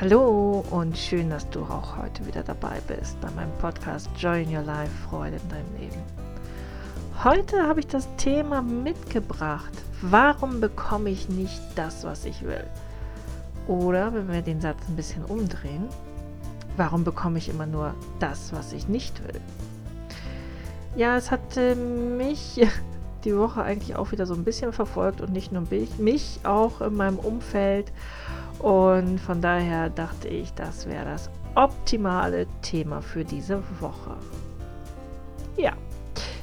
Hallo und schön, dass du auch heute wieder dabei bist bei meinem Podcast Joy in Your Life, Freude in deinem Leben. Heute habe ich das Thema mitgebracht. Warum bekomme ich nicht das, was ich will? Oder wenn wir den Satz ein bisschen umdrehen, warum bekomme ich immer nur das, was ich nicht will? Ja, es hat mich die Woche eigentlich auch wieder so ein bisschen verfolgt und nicht nur mich, mich auch in meinem Umfeld. Und von daher dachte ich, das wäre das optimale Thema für diese Woche. Ja,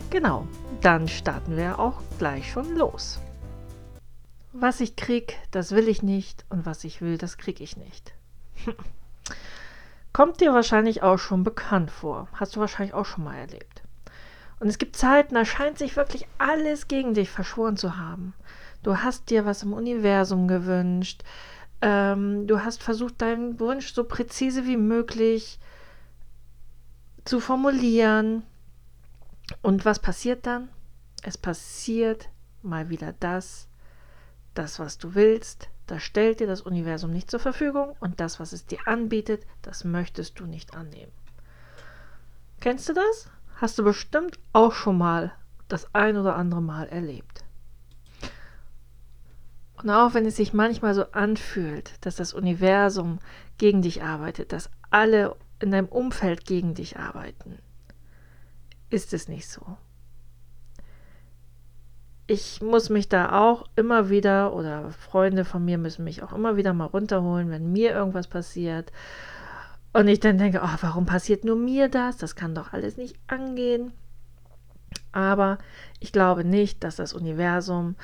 genau. Dann starten wir auch gleich schon los. Was ich krieg, das will ich nicht und was ich will, das krieg ich nicht. Kommt dir wahrscheinlich auch schon bekannt vor. Hast du wahrscheinlich auch schon mal erlebt. Und es gibt Zeiten, da scheint sich wirklich alles gegen dich verschworen zu haben. Du hast dir was im Universum gewünscht, ähm, du hast versucht, deinen Wunsch so präzise wie möglich zu formulieren. Und was passiert dann? Es passiert mal wieder das, das, was du willst, das stellt dir das Universum nicht zur Verfügung und das, was es dir anbietet, das möchtest du nicht annehmen. Kennst du das? Hast du bestimmt auch schon mal das ein oder andere Mal erlebt. Und auch wenn es sich manchmal so anfühlt, dass das Universum gegen dich arbeitet, dass alle in deinem Umfeld gegen dich arbeiten, ist es nicht so. Ich muss mich da auch immer wieder, oder Freunde von mir müssen mich auch immer wieder mal runterholen, wenn mir irgendwas passiert. Und ich dann denke, oh, warum passiert nur mir das? Das kann doch alles nicht angehen. Aber ich glaube nicht, dass das Universum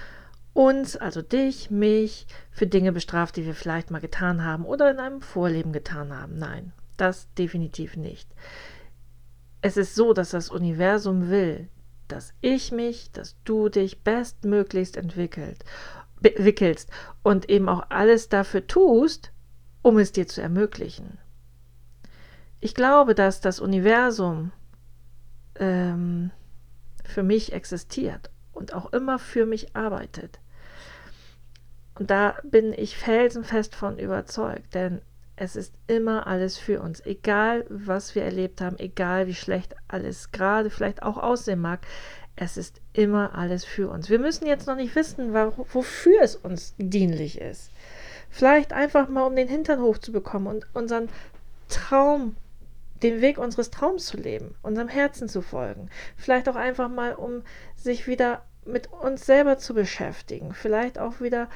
uns, also dich, mich, für Dinge bestraft, die wir vielleicht mal getan haben oder in einem Vorleben getan haben. Nein, das definitiv nicht. Es ist so, dass das Universum will, dass ich mich, dass du dich bestmöglichst entwickelt, wickelst und eben auch alles dafür tust, um es dir zu ermöglichen. Ich glaube, dass das Universum ähm, für mich existiert und auch immer für mich arbeitet. Und da bin ich felsenfest von überzeugt, denn es ist immer alles für uns. Egal, was wir erlebt haben, egal wie schlecht alles gerade vielleicht auch aussehen mag, es ist immer alles für uns. Wir müssen jetzt noch nicht wissen, wofür es uns dienlich ist. Vielleicht einfach mal, um den Hintern hochzubekommen und unseren Traum, den Weg unseres Traums zu leben, unserem Herzen zu folgen. Vielleicht auch einfach mal, um sich wieder mit uns selber zu beschäftigen. Vielleicht auch wieder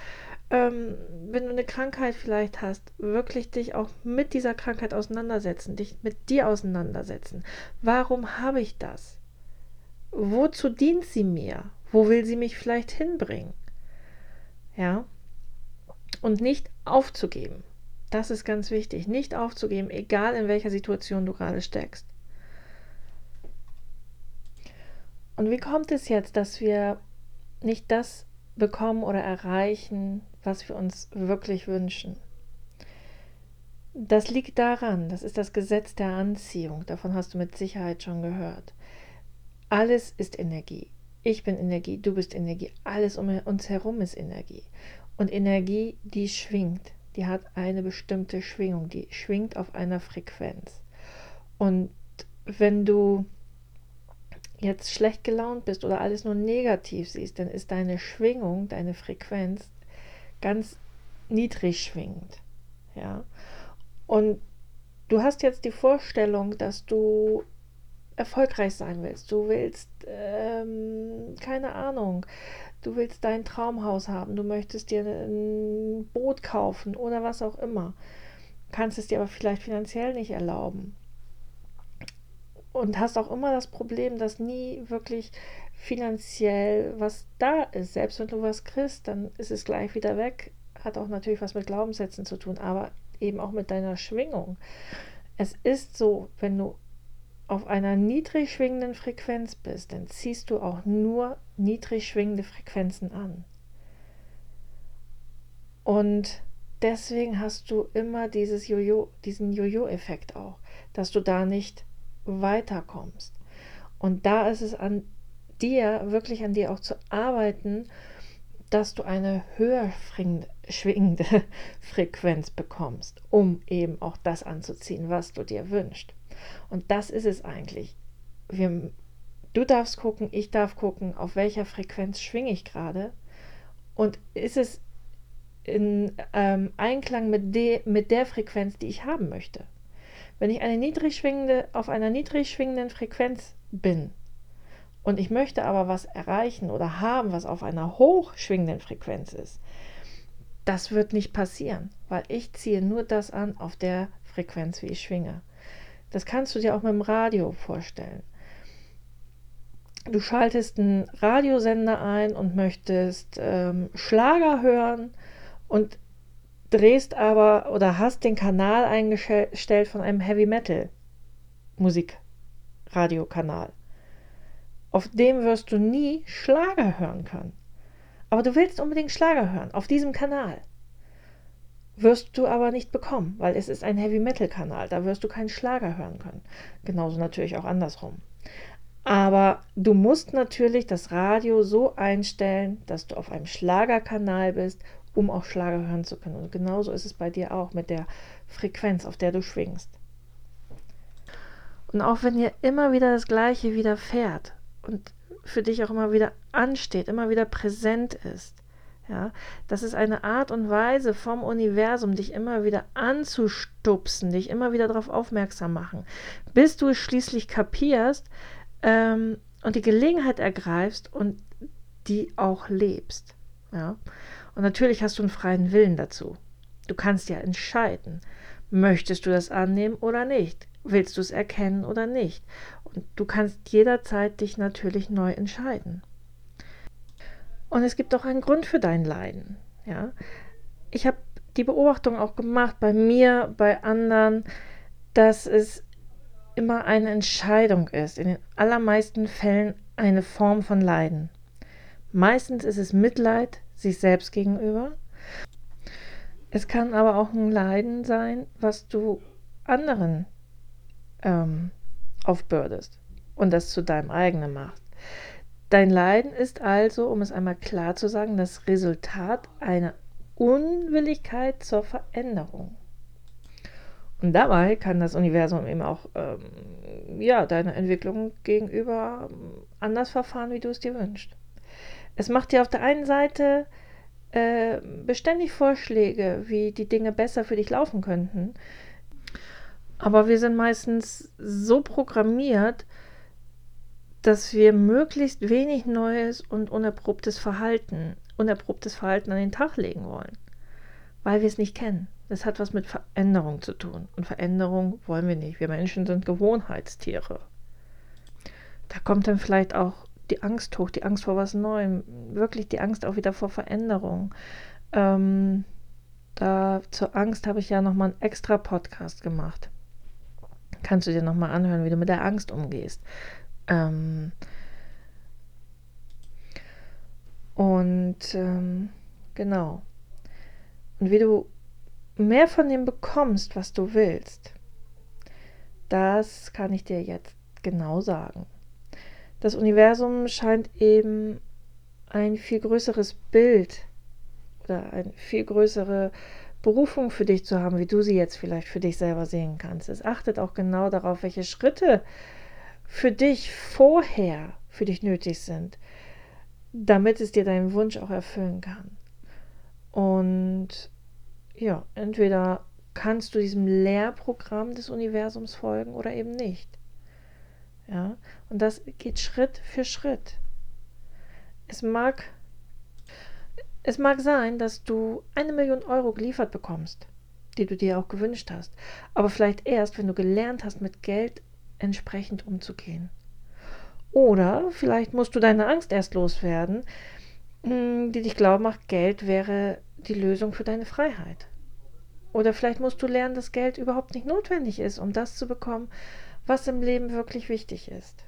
ähm, wenn du eine Krankheit vielleicht hast, wirklich dich auch mit dieser Krankheit auseinandersetzen, dich mit dir auseinandersetzen. Warum habe ich das? Wozu dient sie mir? Wo will sie mich vielleicht hinbringen? Ja. Und nicht aufzugeben. Das ist ganz wichtig. Nicht aufzugeben, egal in welcher Situation du gerade steckst. Und wie kommt es jetzt, dass wir nicht das bekommen oder erreichen, was wir uns wirklich wünschen. Das liegt daran, das ist das Gesetz der Anziehung, davon hast du mit Sicherheit schon gehört. Alles ist Energie. Ich bin Energie, du bist Energie, alles um uns herum ist Energie. Und Energie, die schwingt, die hat eine bestimmte Schwingung, die schwingt auf einer Frequenz. Und wenn du jetzt schlecht gelaunt bist oder alles nur negativ siehst, dann ist deine Schwingung, deine Frequenz ganz niedrig schwingend. Ja. Und du hast jetzt die Vorstellung, dass du erfolgreich sein willst. Du willst, ähm, keine Ahnung, du willst dein Traumhaus haben, du möchtest dir ein Boot kaufen oder was auch immer. Kannst es dir aber vielleicht finanziell nicht erlauben. Und hast auch immer das Problem, dass nie wirklich finanziell was da ist. Selbst wenn du was kriegst, dann ist es gleich wieder weg. Hat auch natürlich was mit Glaubenssätzen zu tun, aber eben auch mit deiner Schwingung. Es ist so, wenn du auf einer niedrig schwingenden Frequenz bist, dann ziehst du auch nur niedrig schwingende Frequenzen an. Und deswegen hast du immer dieses Jojo, diesen Jojo-Effekt auch, dass du da nicht weiterkommst. Und da ist es an dir, wirklich an dir auch zu arbeiten, dass du eine höher schwingende Frequenz bekommst, um eben auch das anzuziehen, was du dir wünschst. Und das ist es eigentlich. Wir, du darfst gucken, ich darf gucken, auf welcher Frequenz schwinge ich gerade und ist es in ähm, Einklang mit, de, mit der Frequenz, die ich haben möchte. Wenn ich eine niedrig schwingende, auf einer niedrig schwingenden Frequenz bin und ich möchte aber was erreichen oder haben, was auf einer hoch schwingenden Frequenz ist, das wird nicht passieren, weil ich ziehe nur das an auf der Frequenz, wie ich schwinge. Das kannst du dir auch mit dem Radio vorstellen. Du schaltest einen Radiosender ein und möchtest ähm, Schlager hören und drehst aber oder hast den Kanal eingestellt von einem Heavy Metal Musikradiokanal. Auf dem wirst du nie Schlager hören können. Aber du willst unbedingt Schlager hören, auf diesem Kanal. Wirst du aber nicht bekommen, weil es ist ein Heavy Metal Kanal, da wirst du keinen Schlager hören können. Genauso natürlich auch andersrum. Aber du musst natürlich das Radio so einstellen, dass du auf einem Schlagerkanal bist, um auch Schlager hören zu können. Und genauso ist es bei dir auch mit der Frequenz, auf der du schwingst. Und auch wenn dir immer wieder das Gleiche widerfährt und für dich auch immer wieder ansteht, immer wieder präsent ist, ja, das ist eine Art und Weise vom Universum, dich immer wieder anzustupsen, dich immer wieder darauf aufmerksam machen, bis du es schließlich kapierst ähm, und die Gelegenheit ergreifst und die auch lebst. Ja. Und natürlich hast du einen freien Willen dazu. Du kannst ja entscheiden, möchtest du das annehmen oder nicht? Willst du es erkennen oder nicht? Und du kannst jederzeit dich natürlich neu entscheiden. Und es gibt auch einen Grund für dein Leiden. Ja? Ich habe die Beobachtung auch gemacht bei mir, bei anderen, dass es immer eine Entscheidung ist, in den allermeisten Fällen eine Form von Leiden. Meistens ist es Mitleid sich selbst gegenüber. Es kann aber auch ein Leiden sein, was du anderen ähm, aufbürdest und das zu deinem eigenen machst. Dein Leiden ist also, um es einmal klar zu sagen, das Resultat einer Unwilligkeit zur Veränderung. Und dabei kann das Universum eben auch ähm, ja, deiner Entwicklung gegenüber ähm, anders verfahren, wie du es dir wünschst. Es macht dir auf der einen Seite äh, beständig Vorschläge, wie die Dinge besser für dich laufen könnten. Aber wir sind meistens so programmiert, dass wir möglichst wenig neues und unerprobtes Verhalten, unerprobtes Verhalten an den Tag legen wollen, weil wir es nicht kennen. Das hat was mit Veränderung zu tun. Und Veränderung wollen wir nicht. Wir Menschen sind Gewohnheitstiere. Da kommt dann vielleicht auch die Angst hoch, die Angst vor was Neuem, wirklich die Angst auch wieder vor Veränderung. Ähm, da zur Angst habe ich ja nochmal einen extra Podcast gemacht. Kannst du dir nochmal anhören, wie du mit der Angst umgehst. Ähm, und ähm, genau. Und wie du mehr von dem bekommst, was du willst, das kann ich dir jetzt genau sagen. Das Universum scheint eben ein viel größeres Bild oder eine viel größere Berufung für dich zu haben, wie du sie jetzt vielleicht für dich selber sehen kannst. Es achtet auch genau darauf, welche Schritte für dich vorher für dich nötig sind, damit es dir deinen Wunsch auch erfüllen kann. Und ja, entweder kannst du diesem Lehrprogramm des Universums folgen oder eben nicht. Ja, und das geht Schritt für Schritt. Es mag, es mag sein, dass du eine Million Euro geliefert bekommst, die du dir auch gewünscht hast, aber vielleicht erst, wenn du gelernt hast, mit Geld entsprechend umzugehen. Oder vielleicht musst du deine Angst erst loswerden, hm, die dich glauben macht, Geld wäre die Lösung für deine Freiheit. Oder vielleicht musst du lernen, dass Geld überhaupt nicht notwendig ist, um das zu bekommen, was im Leben wirklich wichtig ist.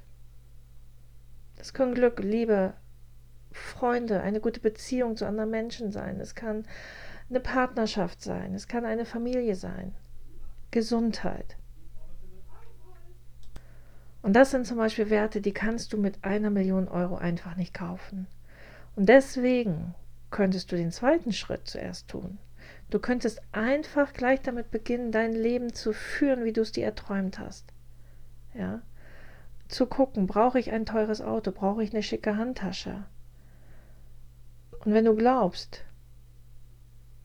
Das können Glück, Liebe, Freunde, eine gute Beziehung zu anderen Menschen sein. Es kann eine Partnerschaft sein. Es kann eine Familie sein. Gesundheit. Und das sind zum Beispiel Werte, die kannst du mit einer Million Euro einfach nicht kaufen. Und deswegen könntest du den zweiten Schritt zuerst tun. Du könntest einfach gleich damit beginnen, dein Leben zu führen, wie du es dir erträumt hast. Ja? Zu gucken, brauche ich ein teures Auto, brauche ich eine schicke Handtasche? Und wenn du glaubst,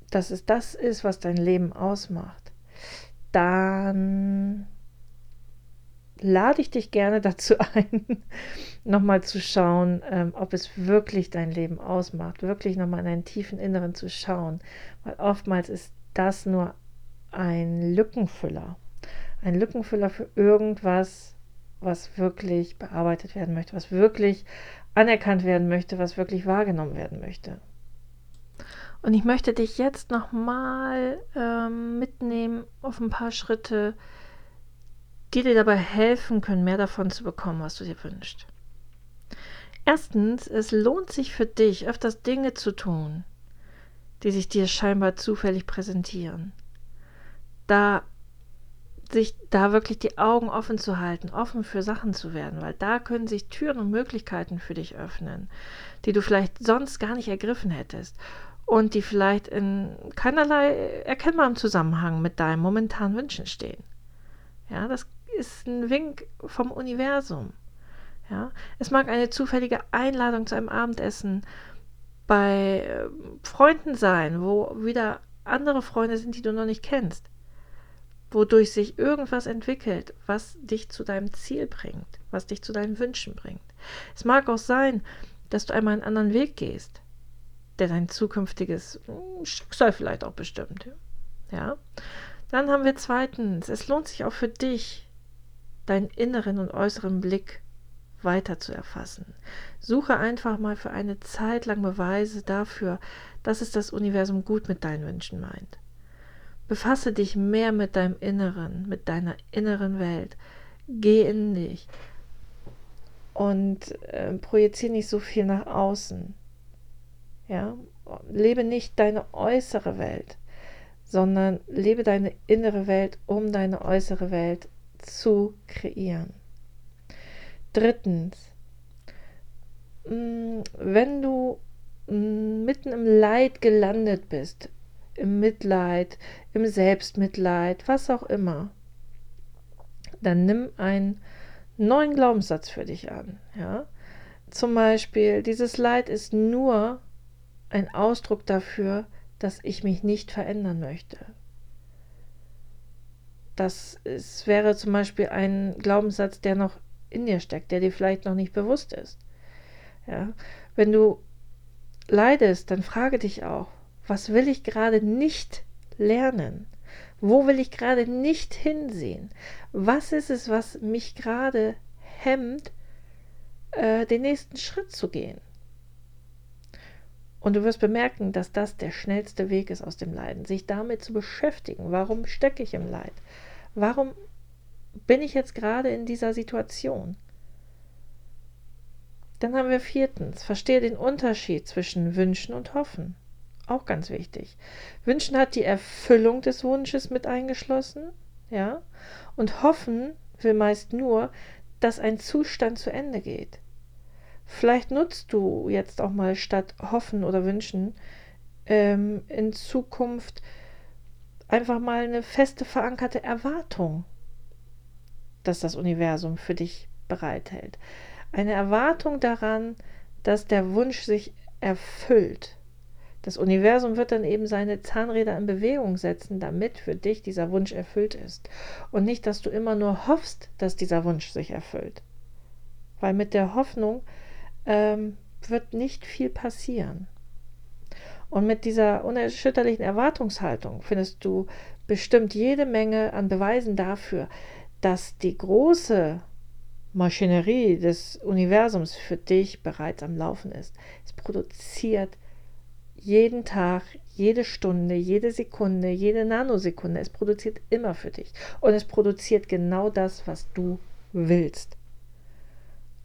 dass es das ist, was dein Leben ausmacht, dann lade ich dich gerne dazu ein, nochmal zu schauen, ähm, ob es wirklich dein Leben ausmacht, wirklich nochmal in deinen tiefen Inneren zu schauen, weil oftmals ist das nur ein Lückenfüller, ein Lückenfüller für irgendwas, was wirklich bearbeitet werden möchte, was wirklich anerkannt werden möchte, was wirklich wahrgenommen werden möchte. Und ich möchte dich jetzt nochmal ähm, mitnehmen auf ein paar Schritte, die dir dabei helfen können, mehr davon zu bekommen, was du dir wünschst. Erstens, es lohnt sich für dich, öfters Dinge zu tun, die sich dir scheinbar zufällig präsentieren. Da sich da wirklich die Augen offen zu halten, offen für Sachen zu werden, weil da können sich Türen und Möglichkeiten für dich öffnen, die du vielleicht sonst gar nicht ergriffen hättest und die vielleicht in keinerlei erkennbarem Zusammenhang mit deinem momentanen Wünschen stehen. Ja, das ist ein Wink vom Universum. Ja, es mag eine zufällige Einladung zu einem Abendessen bei äh, Freunden sein, wo wieder andere Freunde sind, die du noch nicht kennst, wodurch sich irgendwas entwickelt, was dich zu deinem Ziel bringt, was dich zu deinen Wünschen bringt. Es mag auch sein, dass du einmal einen anderen Weg gehst, der dein zukünftiges hm, Schicksal vielleicht auch bestimmt. Ja. Dann haben wir zweitens, es lohnt sich auch für dich, deinen inneren und äußeren Blick weiter zu erfassen. Suche einfach mal für eine Zeit lang Beweise dafür, dass es das Universum gut mit deinen Wünschen meint. Befasse dich mehr mit deinem Inneren, mit deiner inneren Welt. Geh in dich und äh, projiziere nicht so viel nach außen. Ja, lebe nicht deine äußere Welt, sondern lebe deine innere Welt, um deine äußere Welt zu kreieren. Drittens, mm, wenn du mm, mitten im Leid gelandet bist, im Mitleid, im Selbstmitleid, was auch immer, dann nimm einen neuen Glaubenssatz für dich an. Ja? Zum Beispiel, dieses Leid ist nur ein Ausdruck dafür, dass ich mich nicht verändern möchte. Das ist, wäre zum Beispiel ein Glaubenssatz, der noch in dir steckt, der dir vielleicht noch nicht bewusst ist. Ja? Wenn du leidest, dann frage dich auch, was will ich gerade nicht lernen? Wo will ich gerade nicht hinsehen? Was ist es, was mich gerade hemmt, äh, den nächsten Schritt zu gehen? Und du wirst bemerken, dass das der schnellste Weg ist aus dem Leiden, sich damit zu beschäftigen. Warum stecke ich im Leid? Warum bin ich jetzt gerade in dieser Situation? Dann haben wir viertens, verstehe den Unterschied zwischen Wünschen und Hoffen. Auch ganz wichtig. Wünschen hat die Erfüllung des Wunsches mit eingeschlossen, ja, und Hoffen will meist nur, dass ein Zustand zu Ende geht. Vielleicht nutzt du jetzt auch mal statt Hoffen oder Wünschen ähm, in Zukunft einfach mal eine feste verankerte Erwartung, dass das Universum für dich bereithält. Eine Erwartung daran, dass der Wunsch sich erfüllt. Das Universum wird dann eben seine Zahnräder in Bewegung setzen, damit für dich dieser Wunsch erfüllt ist. Und nicht, dass du immer nur hoffst, dass dieser Wunsch sich erfüllt. Weil mit der Hoffnung ähm, wird nicht viel passieren. Und mit dieser unerschütterlichen Erwartungshaltung findest du bestimmt jede Menge an Beweisen dafür, dass die große Maschinerie des Universums für dich bereits am Laufen ist. Es produziert jeden Tag, jede Stunde, jede Sekunde, jede Nanosekunde. Es produziert immer für dich. Und es produziert genau das, was du willst.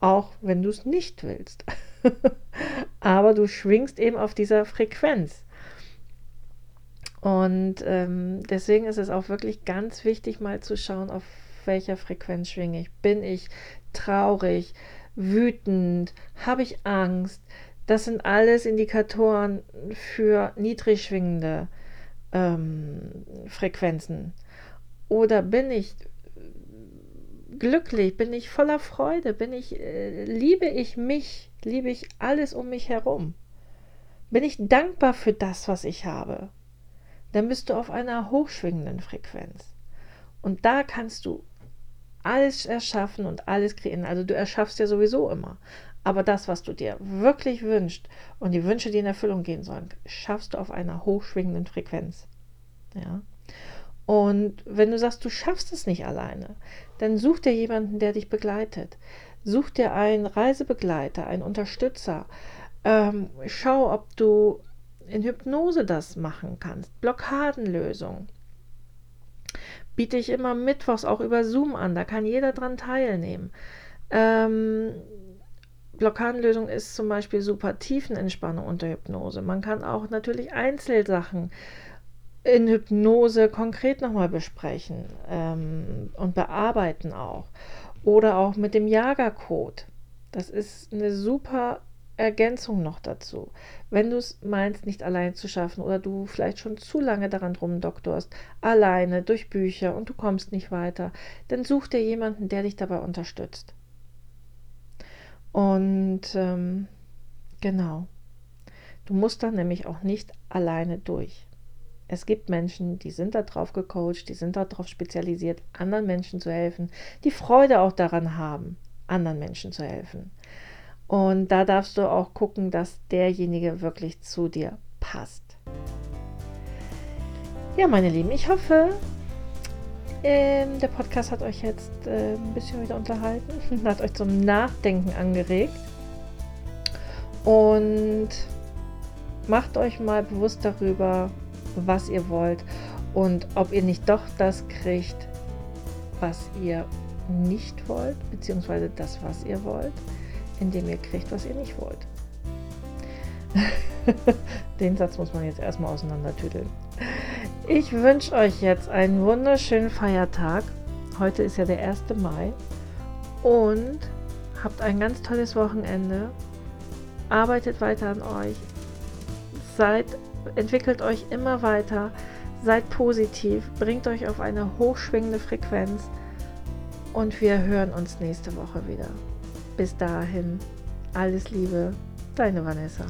Auch wenn du es nicht willst. aber du schwingst eben auf dieser Frequenz. Und ähm, deswegen ist es auch wirklich ganz wichtig, mal zu schauen, auf welcher Frequenz schwinge ich. Bin ich traurig, wütend, habe ich Angst, Das sind alles Indikatoren für niedrig schwingende ähm, Frequenzen. Oder bin ich glücklich, bin ich voller Freude, bin ich, äh, liebe ich mich, liebe ich alles um mich herum. Bin ich dankbar für das, was ich habe, dann bist du auf einer hochschwingenden Frequenz. Und da kannst du alles erschaffen und alles kreieren. Also du erschaffst ja sowieso immer. Aber das, was du dir wirklich wünschst und die Wünsche, die in Erfüllung gehen sollen, schaffst du auf einer hochschwingenden Frequenz. Ja. Und wenn du sagst, du schaffst es nicht alleine, dann such dir jemanden, der dich begleitet. Such dir einen Reisebegleiter, einen Unterstützer. Ähm, schau, ob du in Hypnose das machen kannst. Blockadenlösung. Biete ich immer mittwochs auch über Zoom an, da kann jeder dran teilnehmen. Ähm, Blockadenlösung ist zum Beispiel super Tiefenentspannung unter Hypnose. Man kann auch natürlich Einzelsachen in Hypnose konkret nochmal besprechen ähm, und bearbeiten auch. Oder auch mit dem Jagercode. Das ist eine super Ergänzung noch dazu. Wenn du es meinst, nicht allein zu schaffen oder du vielleicht schon zu lange daran rumdoktorst, alleine durch Bücher und du kommst nicht weiter, dann such dir jemanden, der dich dabei unterstützt. Und ähm, genau, du musst dann nämlich auch nicht alleine durch. Es gibt Menschen, die sind darauf gecoacht, die sind darauf spezialisiert, anderen Menschen zu helfen, die Freude auch daran haben, anderen Menschen zu helfen. Und da darfst du auch gucken, dass derjenige wirklich zu dir passt. Ja, meine Lieben, ich hoffe, ähm, der Podcast hat euch jetzt äh, ein bisschen wieder unterhalten, hat euch zum Nachdenken angeregt. Und macht euch mal bewusst darüber, was ihr wollt und ob ihr nicht doch das kriegt, was ihr nicht wollt, beziehungsweise das, was ihr wollt indem ihr kriegt, was ihr nicht wollt. Den Satz muss man jetzt erstmal auseinandertüdeln. Ich wünsche euch jetzt einen wunderschönen Feiertag. Heute ist ja der 1. Mai. Und habt ein ganz tolles Wochenende. Arbeitet weiter an euch. Seid, entwickelt euch immer weiter. Seid positiv. Bringt euch auf eine hochschwingende Frequenz. Und wir hören uns nächste Woche wieder. Bis dahin, alles Liebe, deine Vanessa.